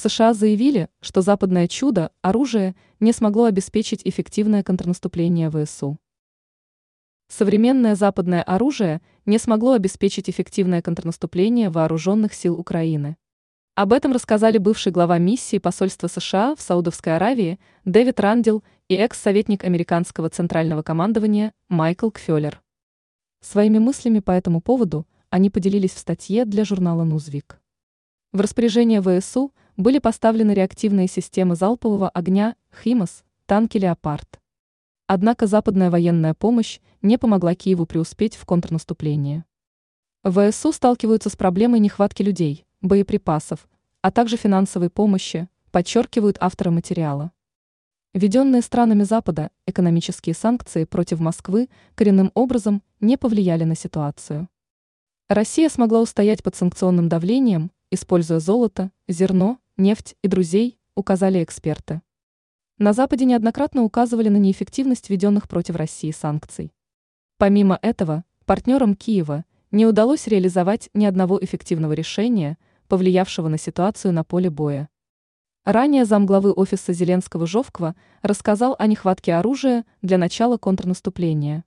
США заявили, что западное чудо, оружие, не смогло обеспечить эффективное контрнаступление ВСУ. Современное западное оружие не смогло обеспечить эффективное контрнаступление вооруженных сил Украины. Об этом рассказали бывший глава миссии посольства США в Саудовской Аравии Дэвид Рандел и экс-советник американского центрального командования Майкл Кфеллер. Своими мыслями по этому поводу они поделились в статье для журнала «Нузвик». В распоряжение ВСУ были поставлены реактивные системы залпового огня «Химос», танки «Леопард». Однако западная военная помощь не помогла Киеву преуспеть в контрнаступлении. ВСУ сталкиваются с проблемой нехватки людей, боеприпасов, а также финансовой помощи, подчеркивают авторы материала. Введенные странами Запада экономические санкции против Москвы коренным образом не повлияли на ситуацию. Россия смогла устоять под санкционным давлением, используя золото, зерно, нефть и друзей, указали эксперты. На Западе неоднократно указывали на неэффективность введенных против России санкций. Помимо этого, партнерам Киева не удалось реализовать ни одного эффективного решения, повлиявшего на ситуацию на поле боя. Ранее замглавы офиса Зеленского Жовква рассказал о нехватке оружия для начала контрнаступления.